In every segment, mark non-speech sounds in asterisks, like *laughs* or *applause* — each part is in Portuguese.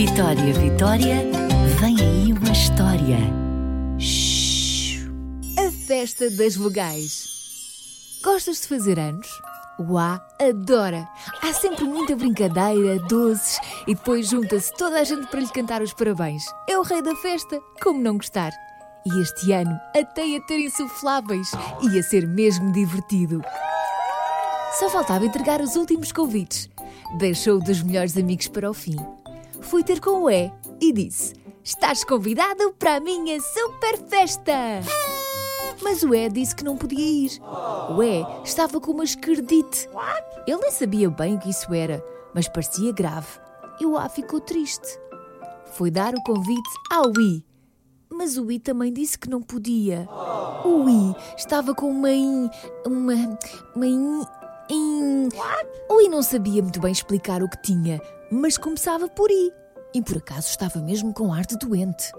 Vitória, Vitória, vem aí uma história. Shhh. A festa das vogais. Gostas de fazer anos? Uá, adora! Há sempre muita brincadeira, doces e depois junta-se toda a gente para lhe cantar os parabéns. É o rei da festa, como não gostar? E este ano até ia ter insufláveis, ia ser mesmo divertido. Só faltava entregar os últimos convites. Deixou dos melhores amigos para o fim. Fui ter com o E e disse: Estás convidado para a minha super festa! Mas o E disse que não podia ir. O E estava com uma esquerdite. Ele nem sabia bem o que isso era, mas parecia grave. E o A ficou triste. Foi dar o convite ao I. Mas o I também disse que não podia. O I estava com uma in, uma uma in, in... O I não sabia muito bem explicar o que tinha, mas começava por I. E por acaso estava mesmo com ar de doente.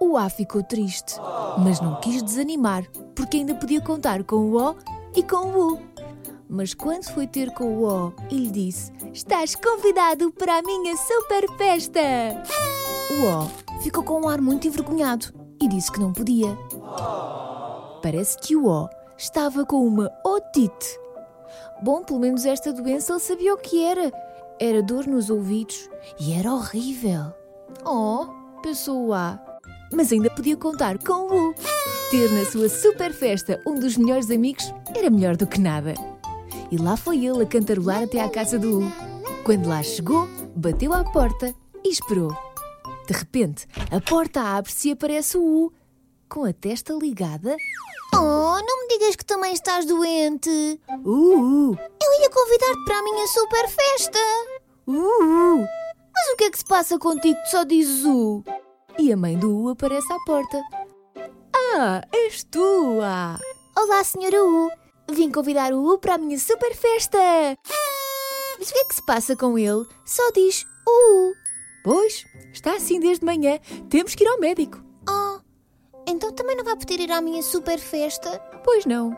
O A ficou triste, mas não quis desanimar, porque ainda podia contar com o O e com o U. Mas quando foi ter com o O, ele disse: Estás convidado para a minha super festa! O O ficou com um ar muito envergonhado e disse que não podia. Parece que o O estava com uma otite. Bom, pelo menos esta doença ele sabia o que era. Era dor nos ouvidos e era horrível. Oh, pensou o A, mas ainda podia contar com o U. Ter na sua super festa um dos melhores amigos era melhor do que nada. E lá foi ele a cantarolar até à casa do U. Quando lá chegou, bateu à porta e esperou. De repente, a porta abre-se e aparece o U, com a testa ligada. Oh, não me digas que também estás doente. Uh, Eu ia convidar-te para a minha super festa. uh, uh. Mas o que é que se passa contigo que só dizes U? E a mãe do U aparece à porta. Ah, és tu, ah! Olá, senhora U. Vim convidar o U para a minha super festa. Mas o que é que se passa com ele? Só diz U. Pois, está assim desde manhã. Temos que ir ao médico. Então também não vai poder ir à minha super festa? Pois não.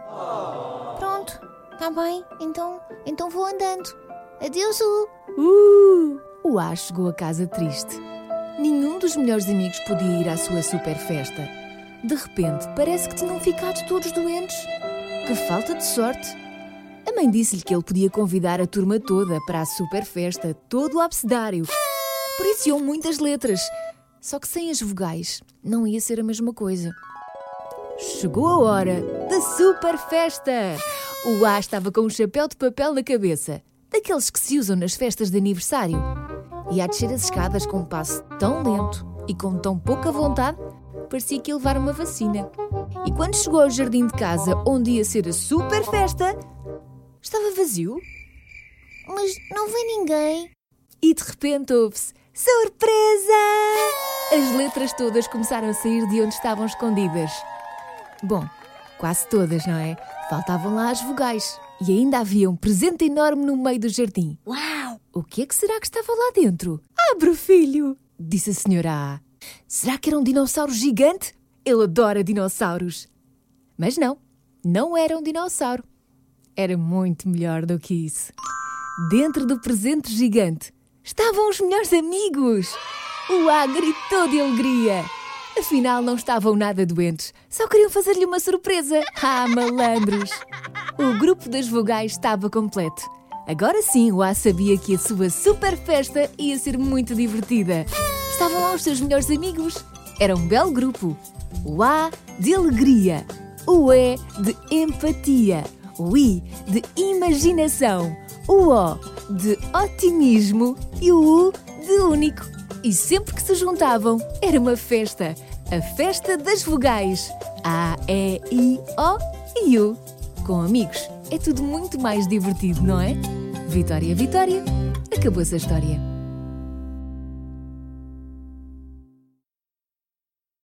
Pronto, está bem. Então, então vou andando. Adeus, U. Uh! O A chegou a casa triste. Nenhum dos melhores amigos podia ir à sua super festa. De repente, parece que tinham ficado todos doentes. Que falta de sorte! A mãe disse-lhe que ele podia convidar a turma toda para a super festa, todo o abecedário. Por isso iam muitas letras. Só que sem as vogais, não ia ser a mesma coisa. Chegou a hora da super festa! O A estava com um chapéu de papel na cabeça, daqueles que se usam nas festas de aniversário. E a descer as escadas com um passo tão lento e com tão pouca vontade, parecia que ia levar uma vacina. E quando chegou ao jardim de casa, onde ia ser a super festa, estava vazio. Mas não vem ninguém. E de repente ouve-se: Surpresa! As letras todas começaram a sair de onde estavam escondidas. Bom, quase todas, não é? Faltavam lá as vogais. E ainda havia um presente enorme no meio do jardim. Uau! O que é que será que estava lá dentro? Abre, filho! Disse a senhora A. Será que era um dinossauro gigante? Ele adora dinossauros. Mas não, não era um dinossauro. Era muito melhor do que isso. Dentro do presente gigante estavam os melhores amigos. O A gritou de alegria. Afinal, não estavam nada doentes, só queriam fazer-lhe uma surpresa. *laughs* Ah, malandros! O grupo das vogais estava completo. Agora sim, o A sabia que a sua super festa ia ser muito divertida. Estavam lá os seus melhores amigos. Era um belo grupo. O A de alegria, o E de empatia, o I de imaginação, o O de otimismo e o U de único. E sempre que se juntavam, era uma festa. A festa das vogais. A, E, I, O e U. Com amigos, é tudo muito mais divertido, não é? Vitória, Vitória, acabou-se a história.